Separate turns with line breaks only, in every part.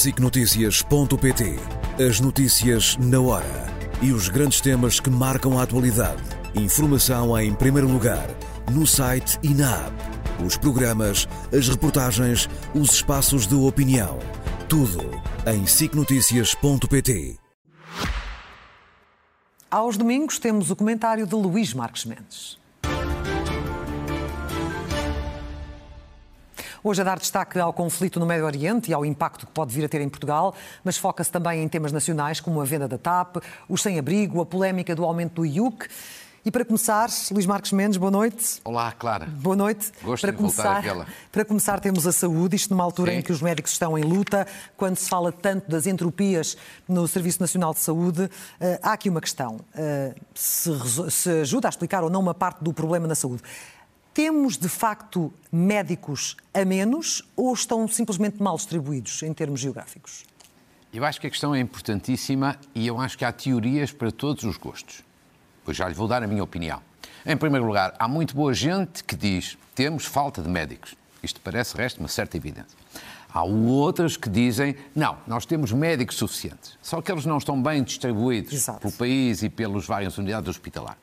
SICNotícias.pt As notícias na hora e os grandes temas que marcam a atualidade. Informação em primeiro lugar, no site e na app. Os programas, as reportagens, os espaços de opinião. Tudo em SICNotícias.pt
Aos domingos temos o comentário de Luís Marques Mendes. Hoje a dar destaque ao conflito no Médio Oriente e ao impacto que pode vir a ter em Portugal, mas foca-se também em temas nacionais como a venda da TAP, os sem-abrigo, a polémica do aumento do IUC. E para começar, Luís Marques Mendes, boa noite.
Olá, Clara.
Boa noite.
Gosto
para
de
começar,
voltar àquela.
Para começar, temos a saúde, isto numa altura
Sim.
em que os médicos estão em luta, quando se fala tanto das entropias no Serviço Nacional de Saúde. eh, há aqui uma questão. eh, se, se ajuda a explicar ou não uma parte do problema na saúde. Temos, de facto, médicos a menos ou estão simplesmente mal distribuídos em termos geográficos?
Eu acho que a questão é importantíssima e eu acho que há teorias para todos os gostos. Pois já lhe vou dar a minha opinião. Em primeiro lugar, há muito boa gente que diz temos falta de médicos. Isto parece, resto, uma certa evidência. Há outras que dizem não, nós temos médicos suficientes. Só que eles não estão bem distribuídos
Exato.
pelo país e pelas várias unidades hospitalares.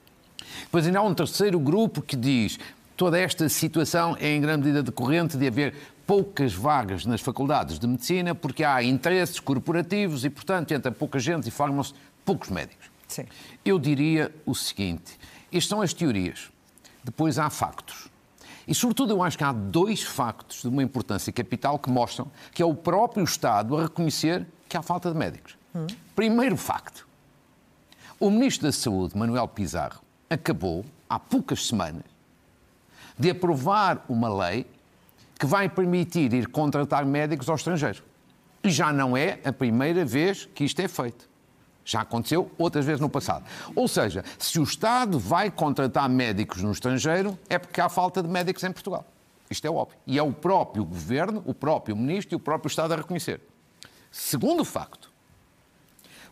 Depois ainda há um terceiro grupo que diz toda esta situação é em grande medida decorrente de haver poucas vagas nas faculdades de medicina porque há interesses corporativos e, portanto, entra pouca gente e formam-se poucos médicos.
Sim.
Eu diria o seguinte: estas são as teorias. Depois há factos. E, sobretudo, eu acho que há dois factos de uma importância capital que mostram que é o próprio Estado a reconhecer que há falta de médicos. Primeiro facto: o Ministro da Saúde, Manuel Pizarro, acabou, há poucas semanas, de aprovar uma lei que vai permitir ir contratar médicos ao estrangeiro. E já não é a primeira vez que isto é feito. Já aconteceu outras vezes no passado. Ou seja, se o Estado vai contratar médicos no estrangeiro, é porque há falta de médicos em Portugal. Isto é óbvio. E é o próprio Governo, o próprio Ministro e o próprio Estado a reconhecer. Segundo facto,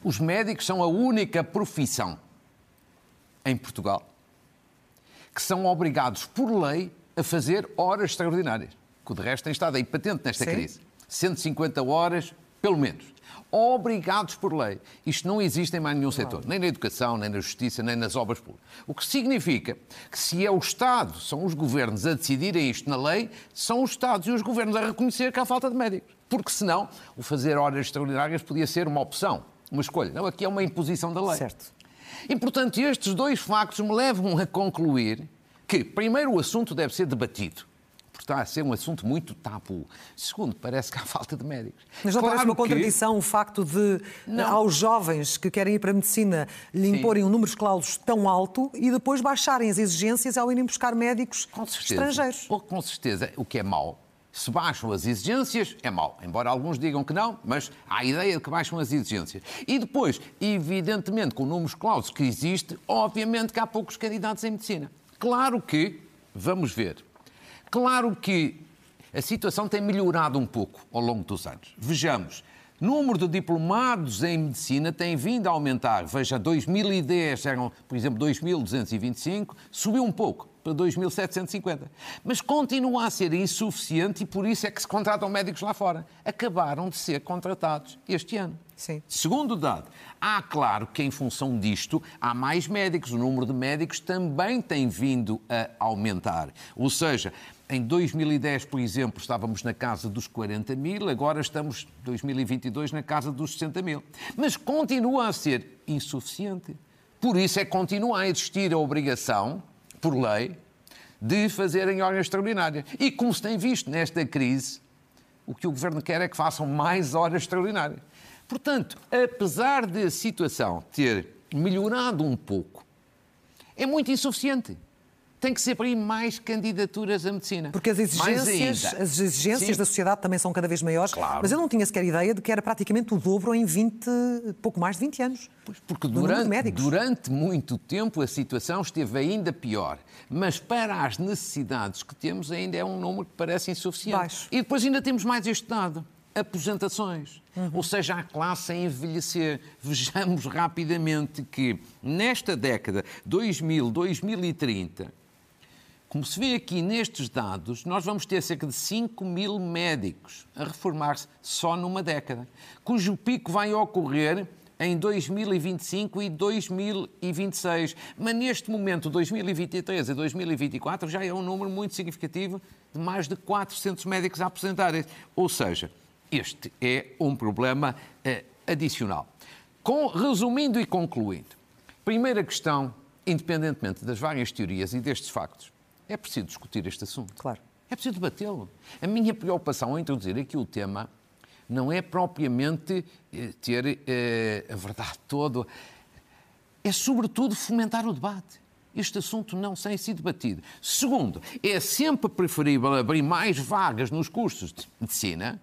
os médicos são a única profissão em Portugal que são obrigados por lei a fazer horas extraordinárias. Que de resto tem estado aí patente nesta
Sim.
crise. 150 horas, pelo menos. Obrigados por lei. Isto não existe em mais nenhum setor, nem na educação, nem na justiça, nem nas obras públicas. O que significa que se é o Estado, são os governos a decidirem isto na lei, são os Estados e os governos a reconhecer que há falta de médicos. Porque senão, o fazer horas extraordinárias podia ser uma opção, uma escolha. Não, aqui é uma imposição da lei.
Certo.
E, portanto, estes dois factos me levam a concluir que, primeiro, o assunto deve ser debatido. Está a ser um assunto muito tabu. Segundo, parece que há falta de médicos.
Mas não parece
Claro
uma
que-
contradição o facto de,
Não.
aos jovens que querem ir para a medicina, lhe
Sim.
imporem um número de clausos tão alto e depois baixarem as exigências ao irem buscar médicos
Com certeza.
estrangeiros?
Ou, com certeza, o que é mau. Se baixam as exigências, é mau. Embora alguns digam que não, mas há a ideia de que baixam as exigências. E depois, evidentemente, com o número clausos que existe, obviamente que há poucos candidatos em medicina. Claro que, vamos ver, claro que a situação tem melhorado um pouco ao longo dos anos. Vejamos, número de diplomados em medicina tem vindo a aumentar. Veja, 2010 eram, por exemplo, 2.225, subiu um pouco para 2.750. Mas continua a ser insuficiente e por isso é que se contratam médicos lá fora. Acabaram de ser contratados este ano.
Sim.
Segundo dado, há claro que em função disto há mais médicos, o número de médicos também tem vindo a aumentar. Ou seja, em 2010, por exemplo, estávamos na casa dos 40 mil, agora estamos, 2022, na casa dos 60 mil. Mas continua a ser insuficiente. Por isso é que continua a existir a obrigação, por lei, de fazerem horas extraordinárias. E como se tem visto nesta crise, o que o Governo quer é que façam mais horas extraordinárias. Portanto, apesar de a situação ter melhorado um pouco, é muito insuficiente. Tem que ser para aí mais candidaturas à medicina.
Porque as exigências, as exigências
Sim.
da sociedade também são cada vez maiores.
Claro.
Mas eu não tinha sequer ideia de que era praticamente o dobro em 20, pouco mais de 20 anos.
Pois, Porque durante, durante muito tempo a situação esteve ainda pior. Mas para as necessidades que temos ainda é um número que parece insuficiente.
Baixo.
E depois ainda temos mais este dado. Aposentações.
Uhum.
Ou seja, a classe a envelhecer. Vejamos rapidamente que nesta década, 2000, 2030, como se vê aqui nestes dados, nós vamos ter cerca de 5 mil médicos a reformar-se só numa década, cujo pico vai ocorrer em 2025 e 2026. Mas neste momento, 2023 e 2024, já é um número muito significativo de mais de 400 médicos a aposentarem. Ou seja, este é um problema eh, adicional. Com, resumindo e concluindo, primeira questão, independentemente das várias teorias e destes factos, é preciso discutir este assunto.
Claro.
É preciso debatê-lo. A minha preocupação ao introduzir aqui o tema não é propriamente eh, ter eh, a verdade toda, é sobretudo fomentar o debate. Este assunto não tem sido debatido. Segundo, é sempre preferível abrir mais vagas nos cursos de medicina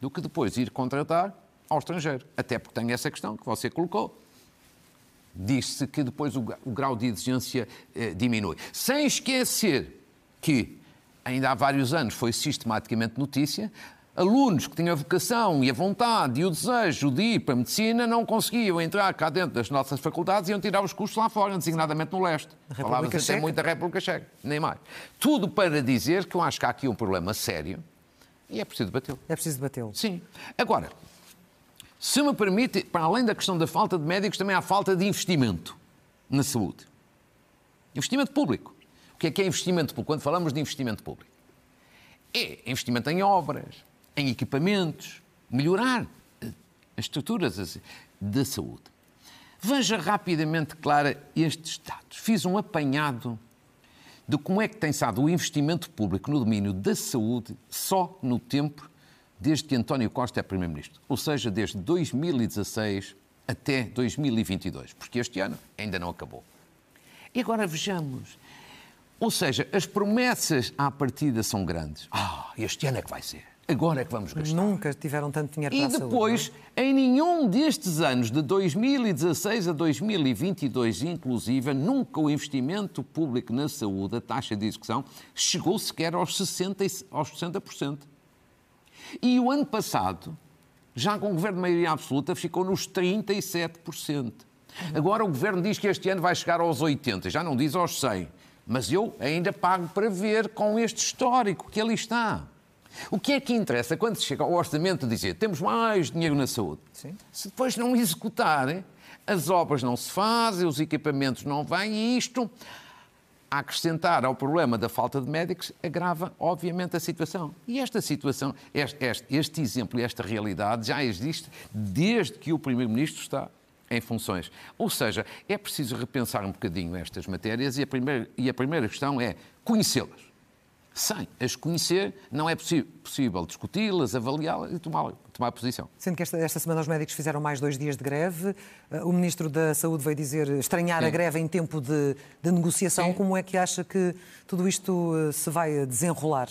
do que depois ir contratar ao estrangeiro. Até porque tem essa questão que você colocou. Diz-se que depois o, grau de exigência eh, diminui. Sem esquecer que, ainda há vários anos, foi sistematicamente notícia alunos que tinham a vocação e a vontade e o desejo de ir para a medicina não conseguiam entrar cá dentro das nossas faculdades e iam tirar os cursos lá fora, designadamente no leste. Falava-se até muito da República Checa, nem mais. Tudo para dizer que eu acho que há aqui um problema sério e é preciso debatê-lo.
É preciso debatê-lo.
Sim. Agora, se me permite, para além da questão da falta de médicos, também há falta de investimento na saúde. Investimento público. O que é que é investimento público? Quando falamos de investimento público, é investimento em obras, em equipamentos, melhorar as estruturas da saúde. Veja rapidamente, Clara, estes dados. Fiz um apanhado de como é que tem sido o investimento público no domínio da saúde só no tempo desde que António Costa é Primeiro-Ministro, ou seja, desde 2016 até 2022, porque este ano ainda não acabou. E agora vejamos. Ou seja, as promessas à partida são grandes. Ah, este ano é que vai ser. Agora é que vamos gastar.
Nunca tiveram tanto dinheiro
e
para
saúde. E depois, em nenhum destes anos, de 2016 a 2022, inclusive, nunca o investimento público na saúde, a taxa de execução, chegou sequer aos 60%. Aos 60%. E o ano passado, já com o governo de maioria absoluta, ficou nos 37%. Agora o governo diz que este ano vai chegar aos 80%, já não diz aos 100%. Mas eu ainda pago para ver com este histórico que ali está. O que é que interessa quando se chega ao orçamento dizer temos mais dinheiro na saúde? Sim. Se depois não executarem, as obras não se fazem, os equipamentos não vêm e isto, a acrescentar ao problema da falta de médicos, agrava, obviamente, a situação. E esta situação, este, este, este exemplo e esta realidade já existe desde que o Primeiro-Ministro está em funções. Ou seja, é preciso repensar um bocadinho estas matérias e a primeira, e a primeira questão é conhecê-las sem as conhecer, não é possível discuti-las, avaliá-las e tomar, tomar posição.
Sendo que esta, esta, semana os médicos fizeram mais dois dias de greve, eh, o Ministro da Saúde veio dizer estranhar Sim. a greve em tempo de, de negociação. Sim. Como é que acha que tudo isto eh, se vai desenrolar?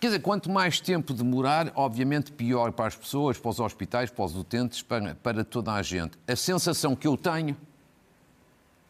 Quer dizer, quanto mais tempo demorar, obviamente pior para as pessoas, para os hospitais, para os utentes, para, para toda a gente. A sensação que eu tenho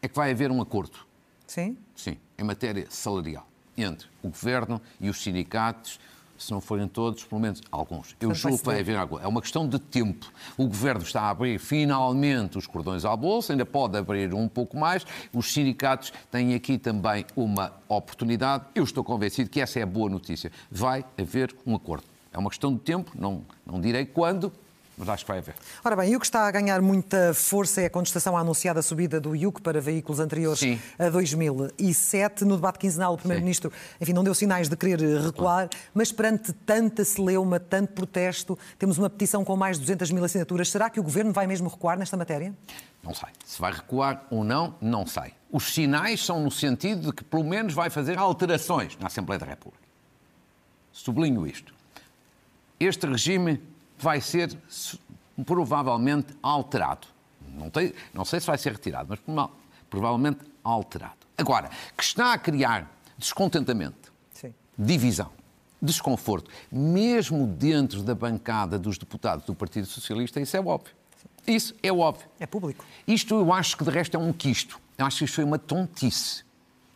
é que vai haver um acordo.
Sim?
Sim, em matéria salarial entre o governo e os sindicatos, se não forem todos, pelo menos alguns. Eu julgo que vai haver algo. É uma questão de tempo. O governo está a abrir finalmente os cordões à bolsa, ainda pode abrir um pouco mais. Os sindicatos têm aqui também uma oportunidade. Eu estou convencido que essa é a boa notícia. Vai haver um acordo. É uma questão de tempo, não, não direi quando, mas acho que vai haver.
Ora bem, e o que está a ganhar muita força é a contestação à anunciada subida do IUC para veículos anteriores Sim. a 2007. No debate quinzenal, o Primeiro-Ministro, enfim, não deu sinais de querer recuar, mas perante tanta celeuma, tanto protesto, temos uma petição com mais de 200 mil assinaturas. Será que o Governo vai mesmo recuar nesta matéria?
Não sei. Se vai recuar ou não, não sei. Os sinais são no sentido de que, pelo menos, vai fazer alterações na Assembleia da República. Sublinho isto. Este regime vai ser provavelmente alterado. Não, tem, não sei se vai ser retirado, mas provavelmente alterado. Agora, que está a criar descontentamento, Sim. divisão, desconforto, mesmo dentro da bancada dos deputados do Partido Socialista, isso é óbvio. Isso é óbvio.
É público.
Isto eu acho que de resto é um quisto. Eu acho que isto foi uma tontice.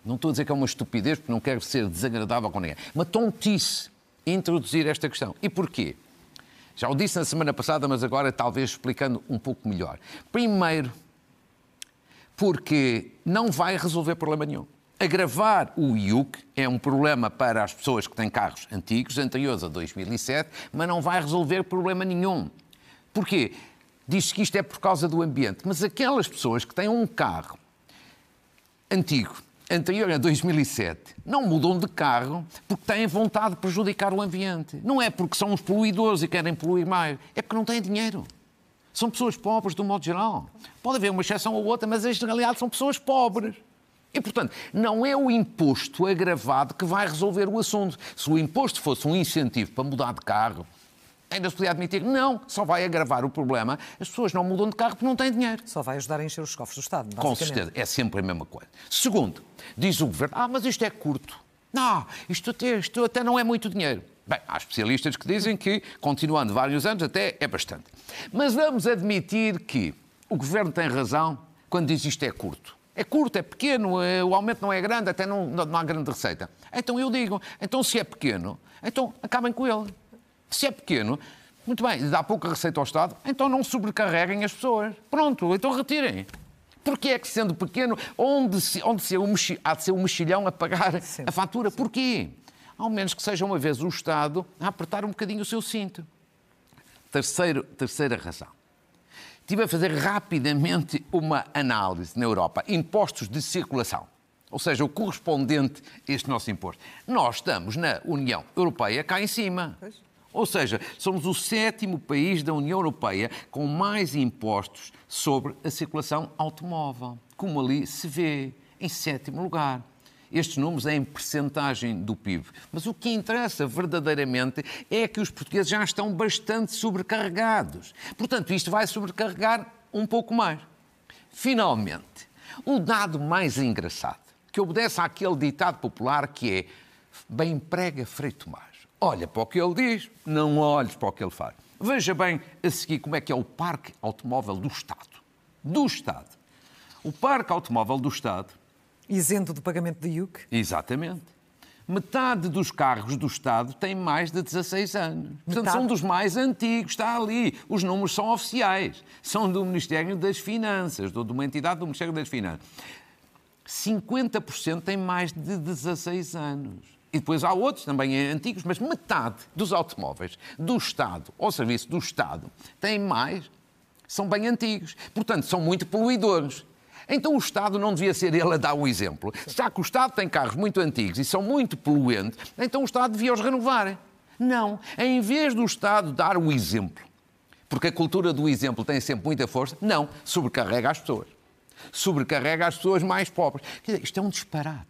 Não estou a dizer que é uma estupidez, porque não quero ser desagradável com ninguém. Uma tontice introduzir esta questão. E porquê? Já o disse na semana passada, mas agora talvez explicando um pouco melhor. Primeiro, porque não vai resolver problema nenhum. agravar o IUC é um problema para as pessoas que têm carros antigos, anteriores a 2007, mas não vai resolver problema nenhum. Porquê? Diz-se que isto é por causa do ambiente, mas aquelas pessoas que têm um carro antigo, anterior a 2007, não mudam de carro porque têm vontade de prejudicar o ambiente. Não é porque são os poluidores e querem poluir mais, é porque não têm dinheiro. São pessoas pobres, de um modo geral. Pode haver uma exceção ou outra, mas em generalidade são pessoas pobres. E, portanto, não é o imposto agravado que vai resolver o assunto. Se o imposto fosse um incentivo para mudar de carro, ainda se podia admitir que não, só vai agravar o problema. As pessoas não mudam de carro porque não têm dinheiro.
Só vai ajudar a encher os cofres do Estado.
Com certeza, é sempre a mesma coisa. Segundo, diz o governo: ah, mas isto é curto. Não, isto até, isto até não é muito dinheiro. Bem, há especialistas que dizem que, continuando vários anos, até é bastante. Mas vamos admitir que o governo tem razão quando diz isto é curto. É curto, é pequeno, é, o aumento não é grande, até não, não há grande receita. Então eu digo, então se é pequeno, então acabem com ele. Se é pequeno, muito bem, dá pouca receita ao Estado, então não sobrecarreguem as pessoas. Pronto, então retirem. Porquê é que, sendo pequeno, onde, se, onde se é um há de ser um mexilhão a pagar a fatura? Porquê? Ao menos que seja uma vez o Estado a apertar um bocadinho o seu cinto. Terceiro, terceira razão. Estive a fazer rapidamente uma análise na Europa. Impostos de circulação. Ou seja, o correspondente a este nosso imposto. Nós estamos na União Europeia cá em cima. Ou seja, somos o sétimo país da União Europeia com mais impostos sobre a circulação automóvel, como ali se vê, em sétimo lugar estes números é em percentagem do PIB. Mas o que interessa verdadeiramente é que os portugueses já estão bastante sobrecarregados. Portanto, isto vai sobrecarregar um pouco mais. Finalmente, o dado mais engraçado, que obedece àquele ditado popular que é bem prega Frei Tomás. Olha para o que ele diz, não olhes para o que ele faz. Veja bem a seguir como é que é o parque automóvel do Estado. Do Estado. O parque automóvel do Estado
Isento do pagamento de IUC?
Exatamente. Metade dos carros do Estado tem mais de 16 anos. Portanto, Metade? são dos mais antigos, está ali. Os números são oficiais. São do Ministério das Finanças, de uma entidade do Ministério das Finanças. 50% têm mais de 16 anos. E depois há outros também antigos, mas metade dos automóveis do Estado, ao serviço do Estado, têm mais, são bem antigos. Portanto, são muito poluidores. Então o Estado não devia ser ele a dar o exemplo. Já que o Estado tem carros muito antigos e são muito poluentes, então o Estado devia os renovar. Não. Em vez do Estado dar o exemplo, porque a cultura do exemplo tem sempre muita força, não. Sobrecarrega as pessoas. Sobrecarrega as pessoas mais pobres. Quer dizer, isto é um disparate.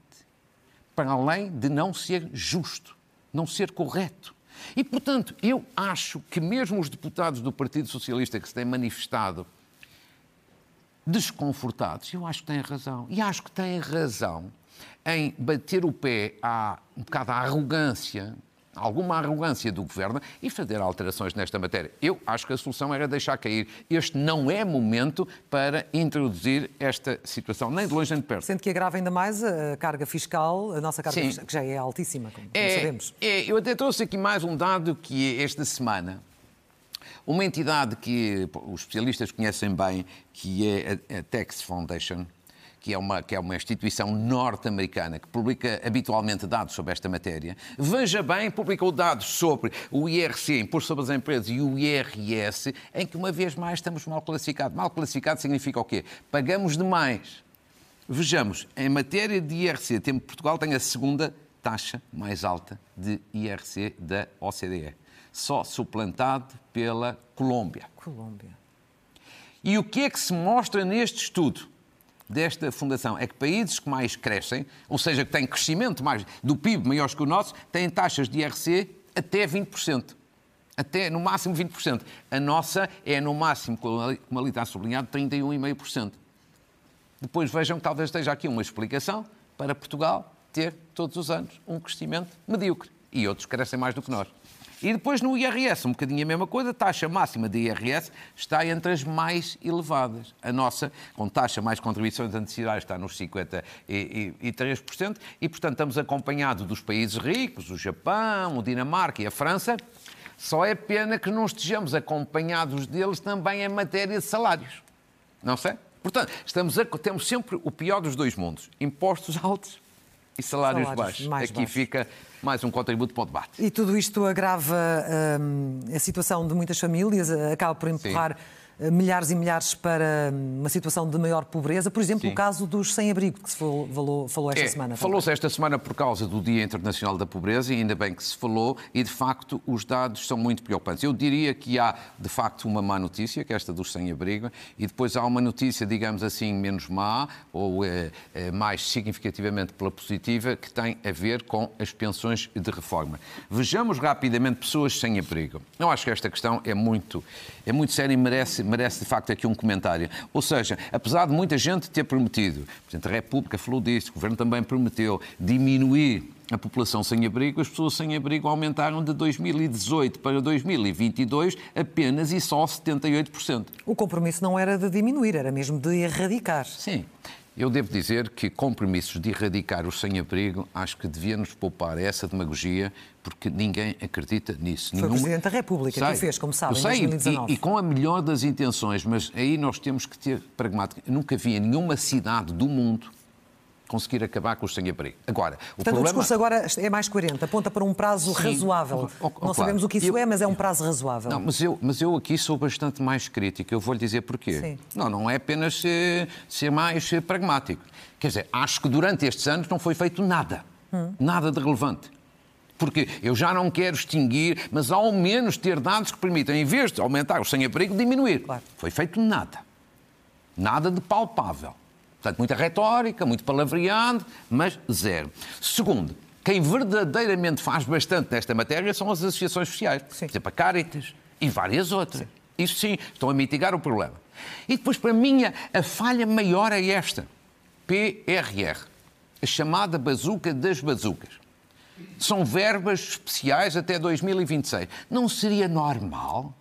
Para além de não ser justo, não ser correto. E, portanto, eu acho que mesmo os deputados do Partido Socialista que se têm manifestado desconfortados. Eu acho que têm razão. E acho que têm razão em bater o pé a um bocado à arrogância, alguma arrogância do governo e fazer alterações nesta matéria. Eu acho que a solução era deixar cair. Este não é momento para introduzir esta situação, nem de longe nem de perto.
Sendo que agrava ainda mais a carga fiscal, a nossa carga Sim. fiscal, que já é altíssima, como é, sabemos.
É, eu até trouxe aqui mais um dado que esta semana uma entidade que os especialistas conhecem bem, que é a Tax Foundation, que é uma, que é uma instituição norte-americana que publica habitualmente dados sobre esta matéria. Veja bem, publicou dados sobre o IRC, Imposto sobre as Empresas, e o IRS, em que uma vez mais estamos mal classificados. Mal classificado significa o quê? Pagamos demais. Vejamos, em matéria de IRC, Portugal tem a segunda taxa mais alta de IRC da OCDE só suplantado pela Colômbia.
Colômbia.
E o que é que se mostra neste estudo desta fundação? É que países que mais crescem, ou seja, que têm crescimento mais do PIB maiores que o nosso, têm taxas de IRC até 20%. Até no máximo 20%. A nossa é no máximo, como ali está sublinhado, 31,5%. Depois vejam que talvez esteja aqui uma explicação para Portugal ter todos os anos um crescimento medíocre. E outros crescem mais do que nós. E depois no IRS, um bocadinho a mesma coisa, a taxa máxima de IRS está entre as mais elevadas. A nossa, com taxa mais contribuições antecipadas, está nos 53%, e, portanto, estamos acompanhados dos países ricos, o Japão, o Dinamarca e a França. Só é pena que não estejamos acompanhados deles também em matéria de salários. Não sei? Portanto, estamos a, temos sempre o pior dos dois mundos: impostos altos e salários,
Salários
baixos. Aqui
baixos.
fica mais um contributo para o debate.
E tudo isto agrava hum, a situação de muitas famílias, acaba por empurrar eh, milhares e milhares para hum, uma situação de maior pobreza. Por exemplo,
Sim.
o caso dos sem-abrigo, que se falou, falou- esta
É,
semana.
Falou-se esta semana por causa do Dia Internacional da Pobreza, e ainda bem que se falou, e de facto os dados são muito preocupantes. Eu diria que há de facto uma má notícia, que é esta dos sem-abrigo, e depois há uma notícia, digamos assim, menos má, ou eh, eh, mais significativamente pela positiva, que tem a ver com as pensões de reforma. Vejamos rapidamente pessoas sem abrigo. Eu acho que esta questão é muito, é muito séria e merece, merece de facto aqui um comentário. Ou seja, apesar de muita gente ter prometido, o Presidente da República falou disso, o Governo também prometeu diminuir a população sem abrigo, as pessoas sem abrigo aumentaram de 2018 para 2022 apenas e só 78%.
O compromisso não era de diminuir, era mesmo de erradicar.
Sim. Eu devo dizer que compromissos de erradicar o sem-abrigo acho que devia-nos poupar essa demagogia, porque ninguém acredita nisso.
Foi o Presidente da República que o fez, como sabe, em
sei,
2019.
E, e com a melhor das intenções, mas aí nós temos que ter pragmático. Eu nunca vi em nenhuma cidade do mundo conseguir acabar com o sem-abrigo. Agora, o
Portanto,
problema...
o discurso agora é mais coerente, aponta para um prazo
Sim.
razoável.
Oh, oh,
não
claro.
sabemos o que isso
Eu-
é, mas é um prazo razoável.
Não, mas eu, mas eu aqui sou bastante mais crítico. Eu vou-lhe dizer porquê.
Sim.
Não, não é apenas ser, ser mais eh, pragmático. Quer dizer, acho que durante estes anos não foi feito nada.
Hum.
Nada de relevante. Porque eu já não quero extinguir, mas ao menos ter dados que permitam, em vez de aumentar o sem-abrigo, diminuir.
Claro.
Foi feito nada. Nada de palpável. Portanto, muita retórica, muito palavreado, mas zero. Segundo, quem verdadeiramente faz bastante nesta matéria são as associações sociais.
Sim.
Por exemplo, a Caritas e várias outras. Isso sim, estão a mitigar o problema. E depois, para mim, a falha maior é esta. PRR. A chamada bazuca das bazucas. São verbas especiais até 2026. Não seria normal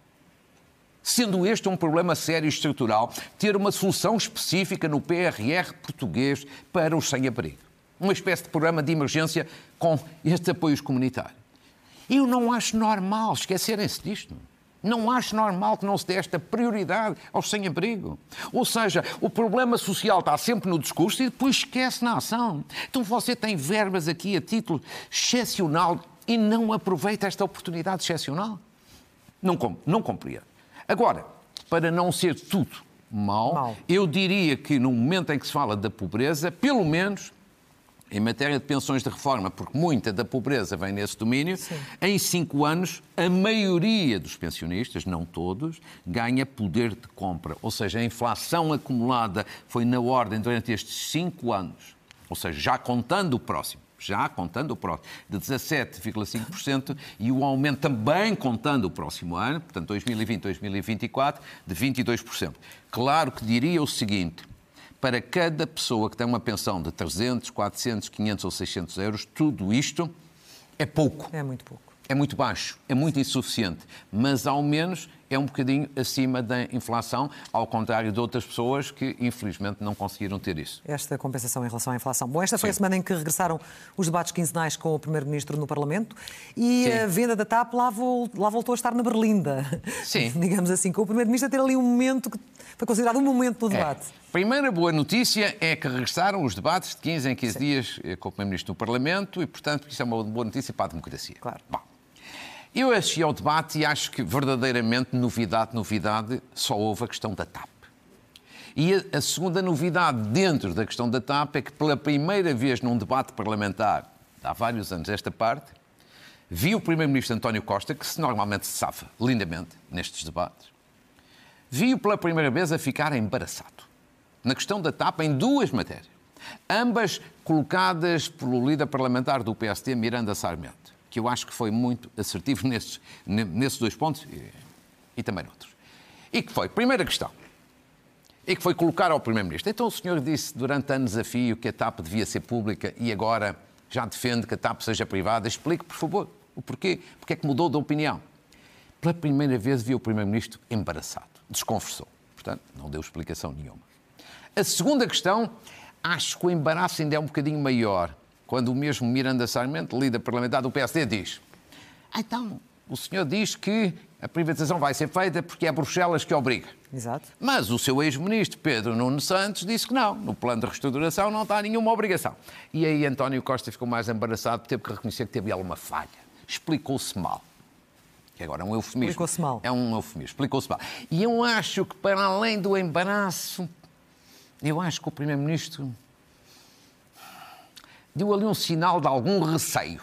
Sendo este um problema sério e estrutural, ter uma solução específica no PRR português para os sem-abrigo. Uma espécie de programa de emergência com estes apoios comunitários. Eu não acho normal esquecerem-se disto. Não acho normal que não se dê esta prioridade aos sem-abrigo. Ou seja, o problema social está sempre no discurso e depois esquece na ação. Então você tem verbas aqui a título excepcional e não aproveita esta oportunidade excepcional. Não, não compreendo. Agora, para não ser tudo mau,
Mau.
eu diria que no momento em que se fala da pobreza, pelo menos em matéria de pensões de reforma, porque muita da pobreza vem nesse domínio, em cinco anos, a maioria dos pensionistas, não todos, ganha poder de compra. Ou seja, a inflação acumulada foi na ordem durante estes cinco anos, ou seja, já contando o próximo, já contando o próximo, de 17,5% e o aumento também contando o próximo ano, portanto 2020, 2024, de 22%. Claro que diria o seguinte, para cada pessoa que tem uma pensão de 300, 400, 500 ou 600 euros, tudo isto é pouco.
É muito pouco.
É muito baixo, é muito insuficiente, mas ao menos é um bocadinho acima da inflação, ao contrário de outras pessoas que infelizmente não conseguiram ter isso.
Esta compensação em relação à inflação. Bom, esta foi a
Sim.
semana em que regressaram os debates quinzenais com o Primeiro-Ministro no Parlamento e
Sim.
a venda da TAP lá, vol- lá voltou a estar na berlinda.
Sim.
Digamos assim, com o Primeiro-Ministro a ter ali um momento que foi considerado um momento no
É.
debate.
Primeira boa notícia é que regressaram os debates de 15 em 15 dias eh, com o Primeiro-Ministro no Parlamento e, portanto, isso é uma boa notícia para a democracia.
Claro.
Bom, eu assisti ao debate e acho que verdadeiramente novidade, novidade, só houve a questão da TAP. E a, a segunda novidade dentro da questão da TAP é que pela primeira vez num debate parlamentar, há vários anos esta parte, vi o Primeiro-Ministro António Costa, que se normalmente se safa lindamente nestes debates, vi-o pela primeira vez a ficar embaraçado. Na questão da TAP, em duas matérias. Ambas colocadas pelo líder parlamentar do PSD, Miranda Sarmento, que eu acho que foi muito assertivo nesses, ne- nesses dois pontos e, e também noutros. E que foi, primeira questão, e que foi colocar ao Primeiro-Ministro. Então o senhor disse durante anos a fio que a TAP devia ser pública e agora já defende que a TAP seja privada. Explique, por favor, o porquê. Porque é que mudou de opinião? Pela primeira vez viu o Primeiro-Ministro embaraçado, desconversou. Portanto, não deu explicação nenhuma. A segunda questão, acho que o embaraço ainda é um bocadinho maior, quando o mesmo Miranda Sarmento, líder parlamentar do PSD, diz: "Ah, então, o senhor diz que a privatização vai ser feita porque é Bruxelas que obriga.
Exato.
Mas o seu ex-ministro, Pedro Nuno Santos, disse que não. No plano de restauração não está nenhuma obrigação. E aí António Costa ficou mais embaraçado, teve que reconhecer que teve alguma falha. Explicou-se mal. Que agora é um eufemismo.
Explicou-se mal.
É um eufemismo. Explicou-se mal. E eu acho que, para além do embaraço, eu acho que o Primeiro-Ministro deu ali um sinal de algum receio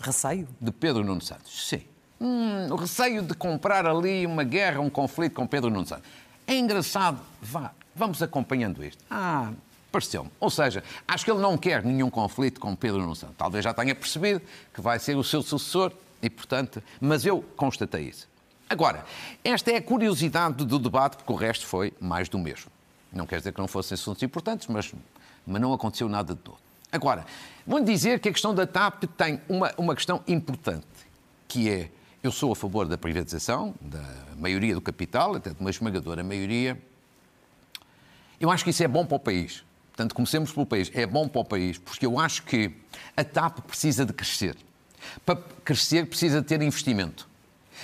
Receio?
de Pedro Nuno Santos. Sim. Hum, o receio de comprar ali uma guerra, um conflito com Pedro Nuno Santos. É engraçado. Vá, vamos acompanhando isto. Ah, pareceu-me. Ou seja, acho que ele não quer nenhum conflito com Pedro Nuno Santos. Talvez já tenha percebido que vai ser o seu sucessor e, portanto, mas eu constatei isso. Agora, esta é a curiosidade do debate, porque o resto foi mais do mesmo. Não quer dizer que não fossem assuntos importantes, mas, mas não aconteceu nada de novo. Agora, vou dizer que a questão da TAP tem uma, uma questão importante, que é, eu sou a favor da privatização, da maioria do capital, até de uma esmagadora maioria. Eu acho que isso é bom para o país. Portanto, comecemos pelo país. É bom para o país, porque eu acho que a TAP precisa de crescer. Para crescer, precisa de ter investimento.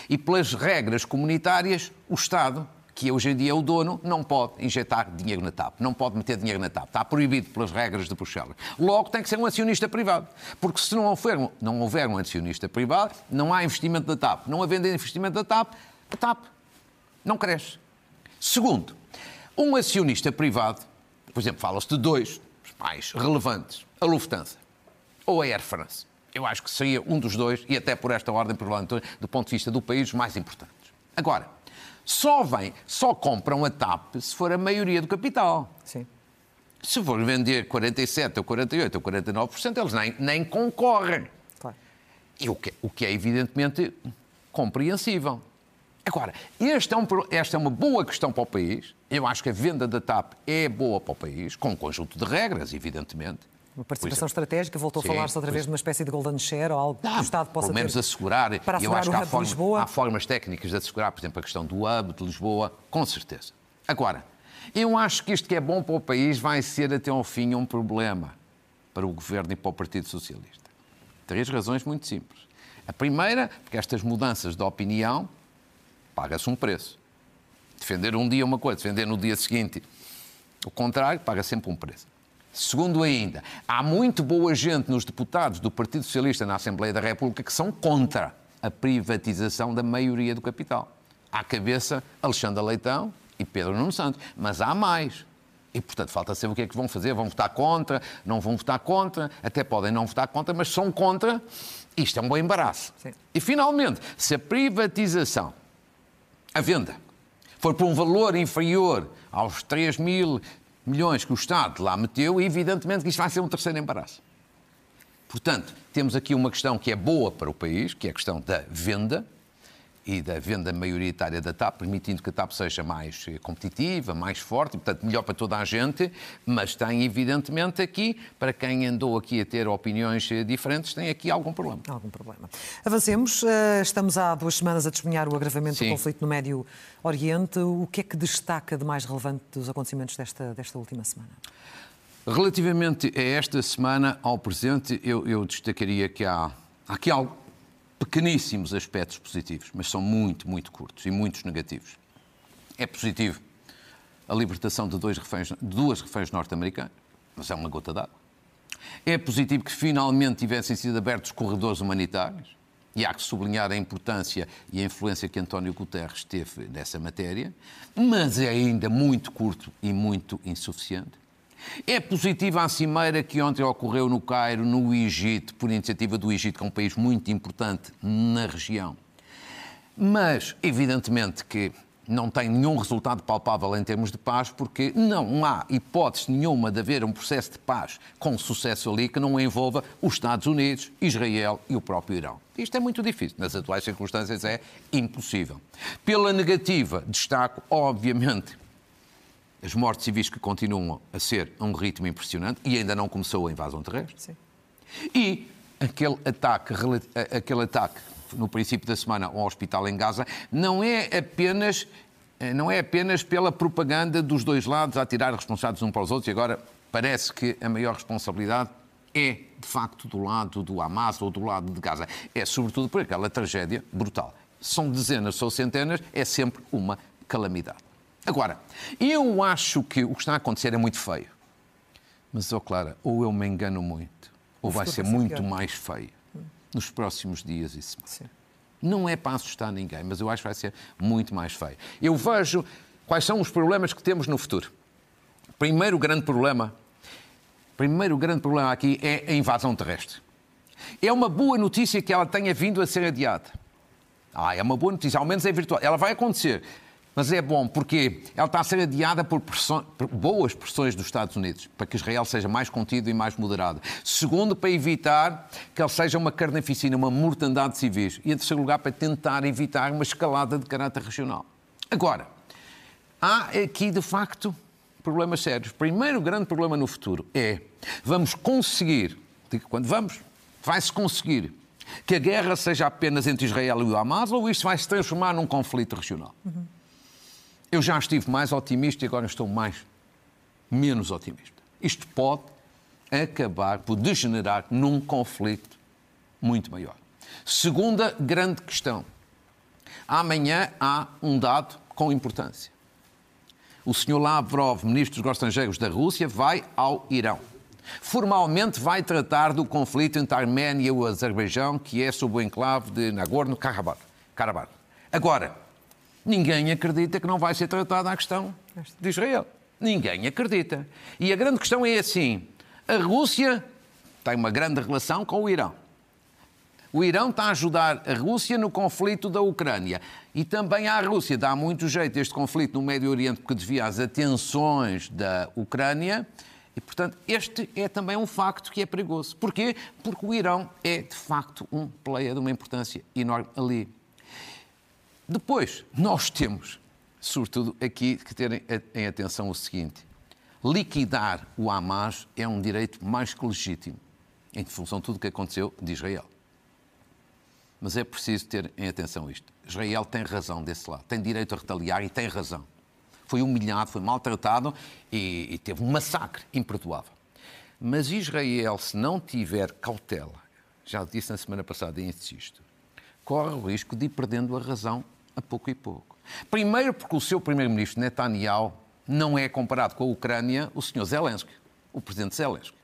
E pelas regras comunitárias, o Estado, que hoje em dia é o dono, não pode injetar dinheiro na TAP, não pode meter dinheiro na TAP. Está proibido pelas regras de Bruxelas. Logo, tem que ser um acionista privado. Porque se não houver, não houver um acionista privado, não há investimento da TAP. Não havendo investimento da TAP, a TAP não cresce. Segundo, um acionista privado, por exemplo, fala-se de dois mais relevantes, a Lufthansa ou a Air France. Eu acho que seria um dos dois, e até por esta ordem, provavelmente, do ponto de vista do país, mais importantes. Agora, só vem, só compram a TAP se for a maioria do capital.
Sim.
Se for vender 47 ou 48 ou 49%, eles nem, nem concorrem.
Claro.
E o que, o que é evidentemente compreensível. Agora, este é um esta é uma boa questão para o país. Eu acho que a venda da TAP é boa para o país, com um conjunto de regras, evidentemente.
Uma participação
exemplo,
estratégica, voltou a
Sim,
falar-se outra vez de uma espécie de golden share ou algo que
Não,
o Estado possa
pelo menos assegurar.
para
eu
assegurar
acho
o
que há,
Lisboa.
há formas técnicas de assegurar, por exemplo, a questão do hub de Lisboa, com certeza. Agora, eu acho que isto que é bom para o país vai ser até ao fim um problema para o Governo e para o Partido Socialista. Três razões muito simples. A primeira, porque estas mudanças de opinião paga-se um preço. Defender um dia uma coisa, defender no dia seguinte o contrário, paga sempre um preço. Segundo ainda, há muito boa gente nos deputados do Partido Socialista na Assembleia da República que são contra a privatização da maioria do capital. À cabeça, Alexandre Leitão e Pedro Nuno Santos. Mas há mais. E, portanto, falta saber o que é que vão fazer. Vão votar contra, não vão votar contra, até podem não votar contra, mas são contra. Isto é um bom embaraço.
Sim.
E, finalmente, se a privatização a venda for por um valor inferior aos 3 mil milhões que o Estado lá meteu, evidentemente que isto vai ser um terceiro embaraço. Portanto, temos aqui uma questão que é boa para o país, que é a questão da venda e da venda maioritária da TAP, permitindo que a TAP seja mais eh, competitiva, mais forte, e, portanto, melhor para toda a gente, mas tem, evidentemente, aqui, para quem andou aqui a ter opiniões eh, diferentes, tem aqui algum problema.
Algum problema. Avancemos. Eh, Estamos há duas semanas a testemunhar o agravamento
Sim.
do conflito no Médio Oriente. O que é que destaca de mais relevante dos acontecimentos desta, desta última semana?
Relativamente a esta semana, ao presente, eu, eu destacaria que há, há aqui algo, pequeníssimos aspectos positivos, mas são muito, muito curtos e muitos negativos. É positivo a libertação de, dois reféns, de duas reféns norte-americanas, mas é uma gota d'água. É positivo que finalmente tivessem sido abertos corredores humanitários, e há que sublinhar a importância e a influência que António Guterres teve nessa matéria, mas é ainda muito curto e muito insuficiente. É positiva a cimeira que ontem ocorreu no Cairo, no Egito, por iniciativa do Egito, que é um país muito importante na região. Mas, evidentemente, que não tem nenhum resultado palpável em termos de paz, porque não há hipótese nenhuma de haver um processo de paz com sucesso ali que não envolva os Estados Unidos, Israel e o próprio Irão. Isto é muito difícil. Nas atuais circunstâncias é impossível. Pela negativa, destaco, obviamente, as mortes civis que continuam a ser a um ritmo impressionante e ainda não começou a invasão terrestre.
Sim.
E aquele ataque, aquele ataque no princípio da semana ao hospital em Gaza não é apenas eh, não é apenas pela propaganda dos dois lados a tirar responsáveis uns para os outros e agora parece que a maior responsabilidade é de facto do lado do Hamas ou do lado de Gaza. É sobretudo por aquela tragédia brutal. são dezenas ou centenas, é sempre uma calamidade. Agora, eu acho que o que está a acontecer é muito feio. Mas, ó oh Clara, ou eu me engano muito, ou vai ser muito mais feio nos próximos dias e semanas. Sim. Não é para assustar ninguém, mas eu acho que vai ser muito mais feio. Eu vejo quais são os problemas que temos no futuro. Primeiro grande problema, primeiro grande problema aqui é a invasão terrestre. É uma boa notícia que ela tenha vindo a ser adiada. Ah, é uma boa notícia, ao menos é virtual. Ela vai acontecer, mas é bom porque ela está a ser adiada por, por, boas pressões dos Estados Unidos, para que Israel seja mais contido e mais moderado. Segundo, para evitar que ele seja uma carnificina, uma mortandade de civis. E, em terceiro lugar, para tentar evitar uma escalada de caráter regional. Agora, há aqui, de facto, problemas sérios. Primeiro grande problema no futuro é vamos conseguir, quando vamos, vai-se conseguir que a guerra seja apenas entre Israel e o Hamas ou isto vai se transformar num conflito regional? Uhum. Eu já estive mais otimista e agora estou mais menos otimista. Isto pode acabar por degenerar num conflito muito maior. Segunda grande questão. Amanhã há um dado com importância. O senhor Lavrov, ministro dos Estrangeiros da Rússia, vai ao Irão. Formalmente vai tratar do conflito entre a Arménia e o Azerbaijão, que é sob o enclave de Nagorno-Karabakh. Agora, Ninguém acredita que não vai ser tratada a questão de Israel. Ninguém acredita. E a grande questão é assim: a Rússia tem uma grande relação com o Irão. O Irão está a ajudar a Rússia no conflito da Ucrânia. E também a Rússia dá muito jeito este conflito no Médio Oriente porque desvia as atenções da Ucrânia. E, portanto, este é também um facto que é perigoso. Porquê? Porque o Irão é, de facto, um player de uma importância enorme ali. Depois, nós temos, sobretudo aqui, que ter em atenção o seguinte: liquidar o Hamas é um direito mais que legítimo, em função de tudo o que aconteceu de Israel. Mas é preciso ter em atenção isto. Israel tem razão desse lado, tem direito a retaliar e tem razão. Foi humilhado, foi maltratado e, e teve um massacre imperdoável. Mas Israel, se não tiver cautela, já disse na semana passada e insisto, corre o risco de ir perdendo a razão a pouco e pouco. Primeiro, porque o seu primeiro-ministro Netanyahu não é comparado com a Ucrânia o senhor Zelensky, o presidente Zelensky.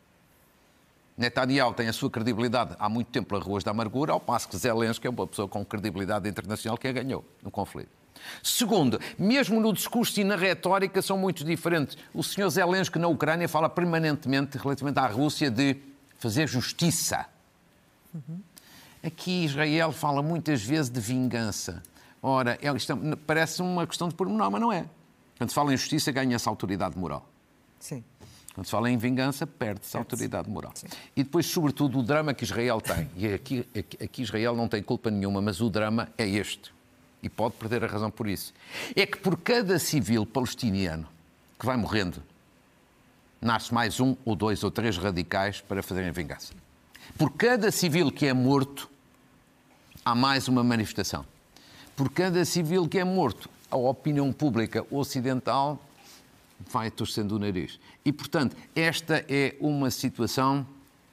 Netanyahu tem a sua credibilidade há muito tempo pelas ruas da amargura, ao passo que Zelensky é uma pessoa com credibilidade internacional que a ganhou no conflito. Segundo, mesmo no discurso e na retórica são muito diferentes. O senhor Zelensky na Ucrânia fala permanentemente, relativamente à Rússia, de fazer justiça. Uhum. Aqui Israel fala muitas vezes de vingança. Ora, é, isto é, parece uma questão de pormenor, mas não é. Quando se fala em justiça, ganha-se autoridade moral.
Sim.
Quando se fala em vingança, perde-se a autoridade moral. Sim. E depois, sobretudo, o drama que Israel tem. E aqui, aqui Israel não tem culpa nenhuma, mas o drama é este. E pode perder a razão por isso. É que por cada civil palestiniano que vai morrendo, nasce mais um ou dois ou três radicais para fazerem vingança. Por cada civil que é morto, há mais uma manifestação. Por cada civil que é morto, a opinião pública ocidental vai torcendo o nariz. E, portanto, esta é uma situação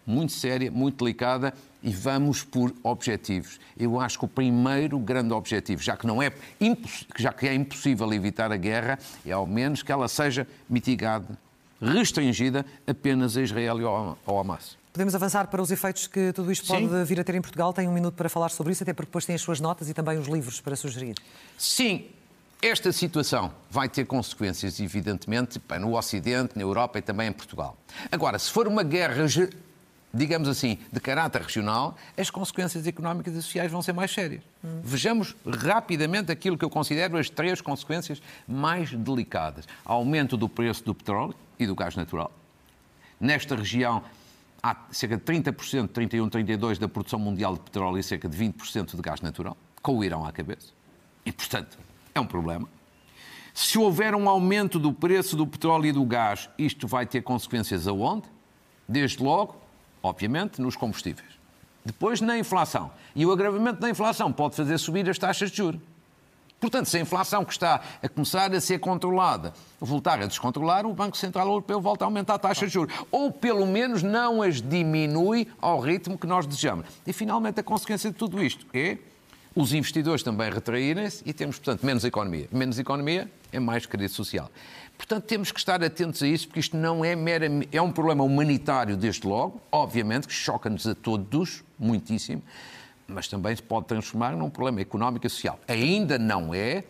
muito séria, muito delicada e vamos por objetivos. Eu acho que o primeiro grande objetivo, já que, não é, já que é impossível evitar a guerra, é ao menos que ela seja mitigada, restringida apenas a Israel e ao Hamas.
Podemos avançar para os efeitos que tudo isto pode Sim. vir a ter em Portugal. Tem um minuto para falar sobre isso, até porque depois tem as suas notas e também os livros para sugerir.
Sim, esta situação vai ter consequências, evidentemente, no Ocidente, na Europa e também em Portugal. Agora, se for uma guerra, digamos assim, de caráter regional, as consequências económicas e sociais vão ser mais sérias. Hum. Vejamos rapidamente aquilo que eu considero as três consequências mais delicadas: aumento do preço do petróleo e do gás natural. Nesta região, há cerca de 30%, 31, 32% da produção mundial de petróleo e cerca de 20% de gás natural, com o Irão à cabeça. E, portanto, é um problema. Se houver um aumento do preço do petróleo e do gás, isto vai ter consequências aonde? Desde logo, obviamente, nos combustíveis. Depois, na inflação. E o agravamento da inflação pode fazer subir as taxas de juros. Portanto, se a inflação que está a começar a ser controlada voltar a descontrolar, o Banco Central Europeu volta a aumentar a taxa de juros. Ou, pelo menos, não as diminui ao ritmo que nós desejamos. E, finalmente, a consequência de tudo isto é os investidores também retraírem-se e temos, portanto, menos economia. Menos economia é mais crise social. Portanto, temos que estar atentos a isso, porque isto não é meramente. É um problema humanitário, desde logo, obviamente, que choca-nos a todos, muitíssimo, mas também se pode transformar num problema económico e social. Ainda não é,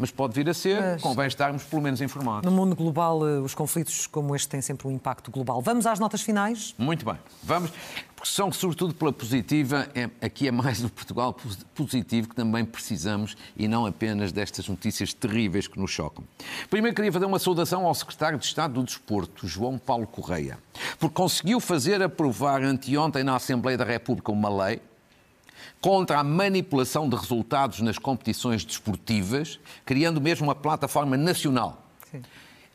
mas pode vir a ser, mas, convém estarmos pelo menos informados.
No mundo global, eh, os conflitos como este têm sempre um impacto global. Vamos às notas finais?
Muito bem, vamos, porque são sobretudo pela positiva, é, aqui é mais o Portugal positivo que também precisamos e não apenas destas notícias terríveis que nos chocam. Primeiro queria fazer uma saudação ao secretário de Estado do Desporto, João Paulo Correia, porque conseguiu fazer aprovar anteontem na Assembleia da República uma lei contra a manipulação de resultados nas competições desportivas, criando mesmo uma plataforma nacional. Sim.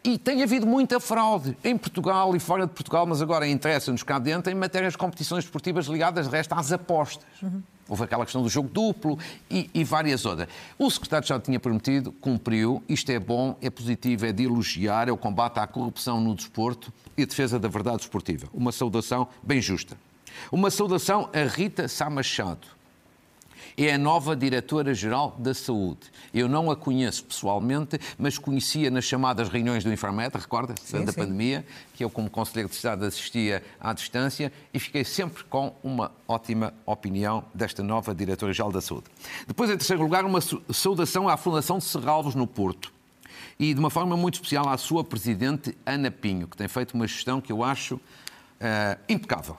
E tem havido muita fraude em Portugal e fora de Portugal, mas agora interessa-nos cá dentro em matérias de competições desportivas ligadas, de resto, às apostas. Uhum. Houve aquela questão do jogo duplo e, e, várias outras. O secretário Estado tinha prometido, cumpriu. Isto é bom, é positivo, é de elogiar, é o combate à corrupção no desporto e a defesa da verdade desportiva. Uma saudação bem justa. Uma saudação a Rita Sá Machado, é a nova diretora-geral da Saúde. Eu não a conheço pessoalmente, mas conhecia nas chamadas reuniões do Infarmed, recorda-se, da sim. pandemia, que eu, como Conselheiro de Estado, assistia à distância e fiquei sempre com uma ótima opinião desta nova diretora-geral da Saúde. Depois, em terceiro lugar, uma saudação à Fundação de Serralvos no Porto e de uma forma muito especial à sua presidente Ana Pinho, que tem feito uma gestão que eu acho uh, impecável.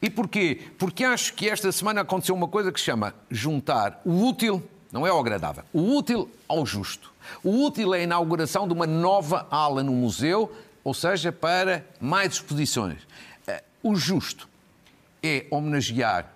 E porquê? Porque acho que esta semana aconteceu uma coisa que se chama juntar o útil, não é o agradável, o útil ao justo. O útil é a inauguração de uma nova ala no museu, ou seja, para mais exposições. Eh, o justo é homenagear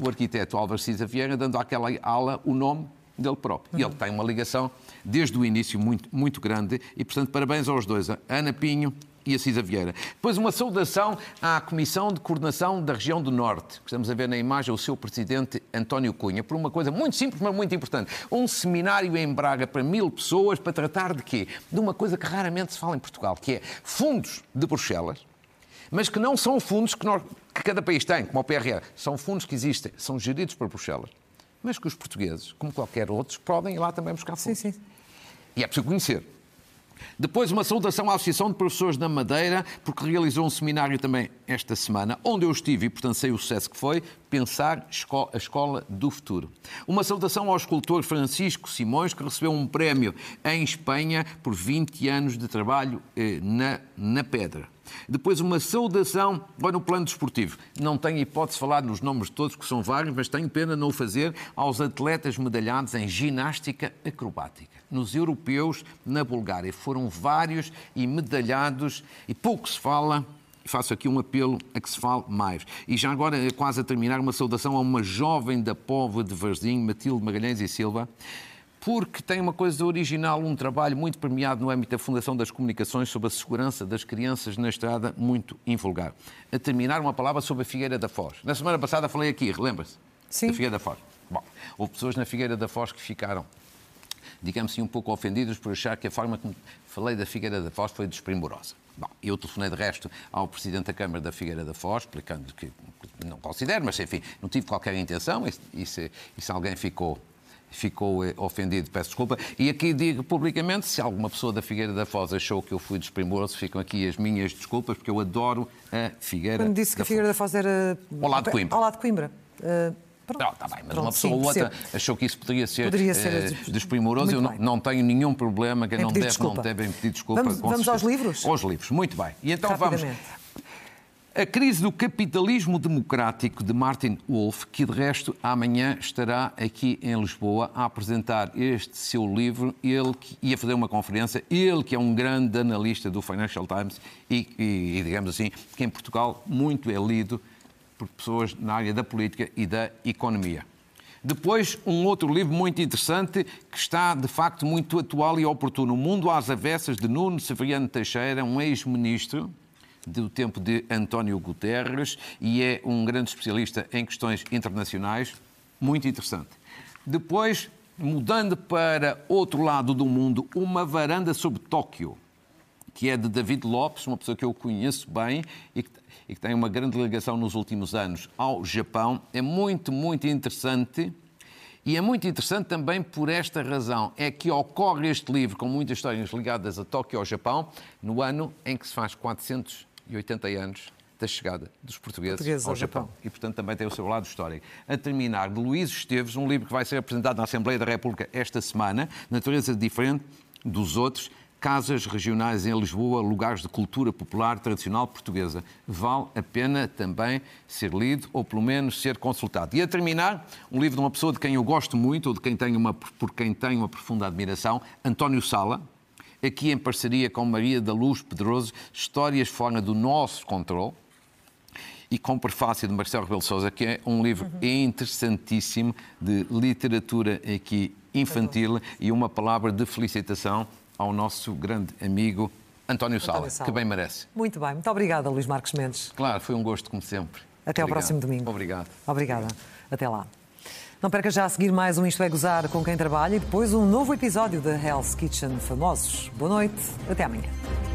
o arquiteto Álvaro Cisa Vieira, dando àquela ala o nome dele próprio. E ele tem uma ligação desde o início muito, muito grande e, portanto, parabéns aos dois, Ana Pinho e a Cisa Vieira. Depois uma saudação à Comissão de Coordenação da Região do Norte. Estamos a ver na imagem o seu presidente António Cunha, por uma coisa muito simples, mas muito importante. Um seminário em Braga para mil pessoas para tratar de quê? De uma coisa que raramente se fala em Portugal, que é fundos de Bruxelas, mas que não são fundos que, nós, que cada país tem, como o PRR. São fundos que existem, são geridos por Bruxelas, mas que os portugueses, como qualquer outros, podem ir lá também buscar fundos. Sim, sim. E é preciso conhecer. Depois, uma saudação à Associação de Professores da Madeira, porque realizou um seminário também esta semana, onde eu estive e, portanto, sei o sucesso que foi, Pensar a Escola do Futuro. Uma saudação ao escultor Francisco Simões, que recebeu um prémio em Espanha por 20 anos de trabalho eh, na, na pedra. Depois, uma saudação agora no plano desportivo. Não tenho hipótese de falar nos nomes de todos, que são vários, mas tenho pena não o fazer, aos atletas medalhados em ginástica acrobática. Nos europeus, na Bulgária. Foram vários e medalhados, e pouco se fala faço aqui um apelo a que se fale mais. E já agora, quase a terminar, uma saudação a uma jovem da Póvoa de Varzim, Matilde Magalhães e Silva, porque tem uma coisa original, um trabalho muito premiado no âmbito da Fundação das Comunicações sobre a segurança das crianças na estrada, muito invulgar. A terminar, uma palavra sobre a Figueira da Foz. Na semana passada falei aqui, relembra-se? Sim. Da Figueira da Foz. Bom, houve pessoas na Figueira da Foz que ficaram, digamos assim, um pouco ofendidas por achar que a forma como falei da Figueira da Foz foi desprimorosa. Bom, eu telefonei de resto ao Presidente da Câmara da Figueira da Foz, explicando que não considero, mas enfim, não tive qualquer intenção e, e, se, e se alguém ficou ficou eh, ofendido, peço desculpa. E aqui digo publicamente, se alguma pessoa da Figueira da Foz achou que eu fui desprimoroso, ficam aqui as minhas desculpas, porque eu adoro a Figueira
Quando disse que a Figueira da Foz era...
Ao lado de Coimbra.
Ao lado de Coimbra. Uh...
Pronto, não, tá bem, mas Pronto, uma pessoa ou outra achou que isso poderia ser, poderia ser uh, desprimoroso. Eu não, não, tenho nenhum problema, quem não deve, desculpa. não deve pedir desculpa.
Vamos, vamos aos livros?
Aos livros, muito bem. E então vamos a crise do capitalismo democrático de Martin Wolf, que de resto amanhã estará aqui em Lisboa a apresentar este seu livro, ele que ia fazer uma conferência, ele que é um grande analista do Financial Times e, e, e digamos assim, que em Portugal muito é lido por pessoas na área da política e da economia. Depois, um outro livro muito interessante que está, de facto, muito atual e oportuno. O Mundo às Avessas, de Nuno Severiano Teixeira, um ex-ministro do tempo de António Guterres e é um grande especialista em questões internacionais, muito interessante. Depois, mudando para outro lado do mundo, uma varanda sobre Tóquio, que é de David Lopes, uma pessoa que eu conheço bem e que, e que tem uma grande ligação nos últimos anos ao Japão. É muito, muito interessante E é muito interessante também por esta razão, é que ocorre este livro com muitas histórias ligadas a Tóquio ao Japão, no ano em que se faz 480 anos da chegada dos portugueses,
Portugueses
ao Japão.
Japão.
E, portanto, também tem o seu lado histórico. A terminar, de Luís Esteves, um livro que vai ser apresentado na Assembleia da República esta semana, natureza diferente dos outros, casas regionais em Lisboa, lugares de cultura popular tradicional portuguesa. Vale a pena também ser lido ou pelo menos ser consultado. E a terminar, um livro de uma pessoa de quem eu gosto muito, ou de quem tenho uma, por quem tenho uma profunda admiração, António Sala, aqui em parceria com Maria da Luz Pedroso, Histórias fora do nosso controle, e com prefácio de Marcelo Rebelo Sousa, que é um livro interessantíssimo de literatura aqui infantil e uma palavra de felicitação ao nosso grande amigo António Sala,
António Sala.
que bem merece.
Muito bem. Muito obrigada, Luís Marcos Mendes.
Claro, foi um gosto, como sempre.
Até ao
Obrigado.
próximo domingo.
Obrigado.
Obrigada. Até lá. Não perca já a seguir mais um Isto é Gozar com quem trabalha e depois um novo episódio da Hell's Kitchen Famosos. Boa noite. Até amanhã.